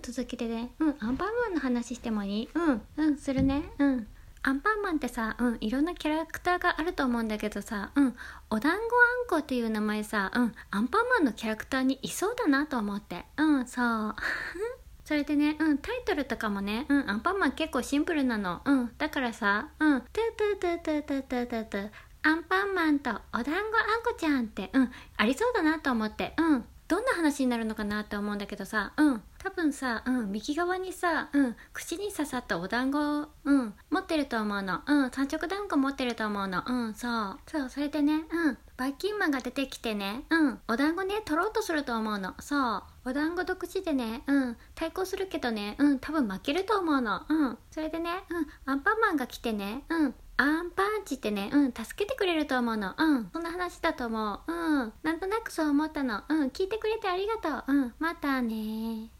の続きでね、うん、アンパンマンの話してもいい？うん、うん、するね。うん。アンパンマンってさ、うん、いろんなキャラクターがあると思うんだけどさ、うん、お団子あんこっていう名前さ、うん、アンパンマンのキャラクターにいそうだなと思って。うん、そう。それでね、うん、タイトルとかもね、うん、アンパンマン結構シンプルなの。うん、だからさ、うん、トゥトゥトゥトゥトゥトゥトゥアンパンマンとお団子あんこちゃんって、うん、ありそうだなと思って、うん、どんな話になるのかなって思うんだけどさ、うん、多分さ、うん、右側にさ、うん、口に刺さったお団子、うん、持ってると思うの。うん、三色団子持ってると思うの。うん、そう。そう、それでね、うん、バイキンマンが出てきてね、うん、お団子ね、取ろうとすると思うの。そう。お団子独自でね、うん、対抗するけどね、うん、多分負けると思うの。うん。それでね、うん、アンパンマンが来てね、うん、アンパンチってね、うん、助けてくれると思うの。うん、そんな話だと思う。うん、なんとなくそう思ったの。うん、聞いてくれてありがとう。うん、またね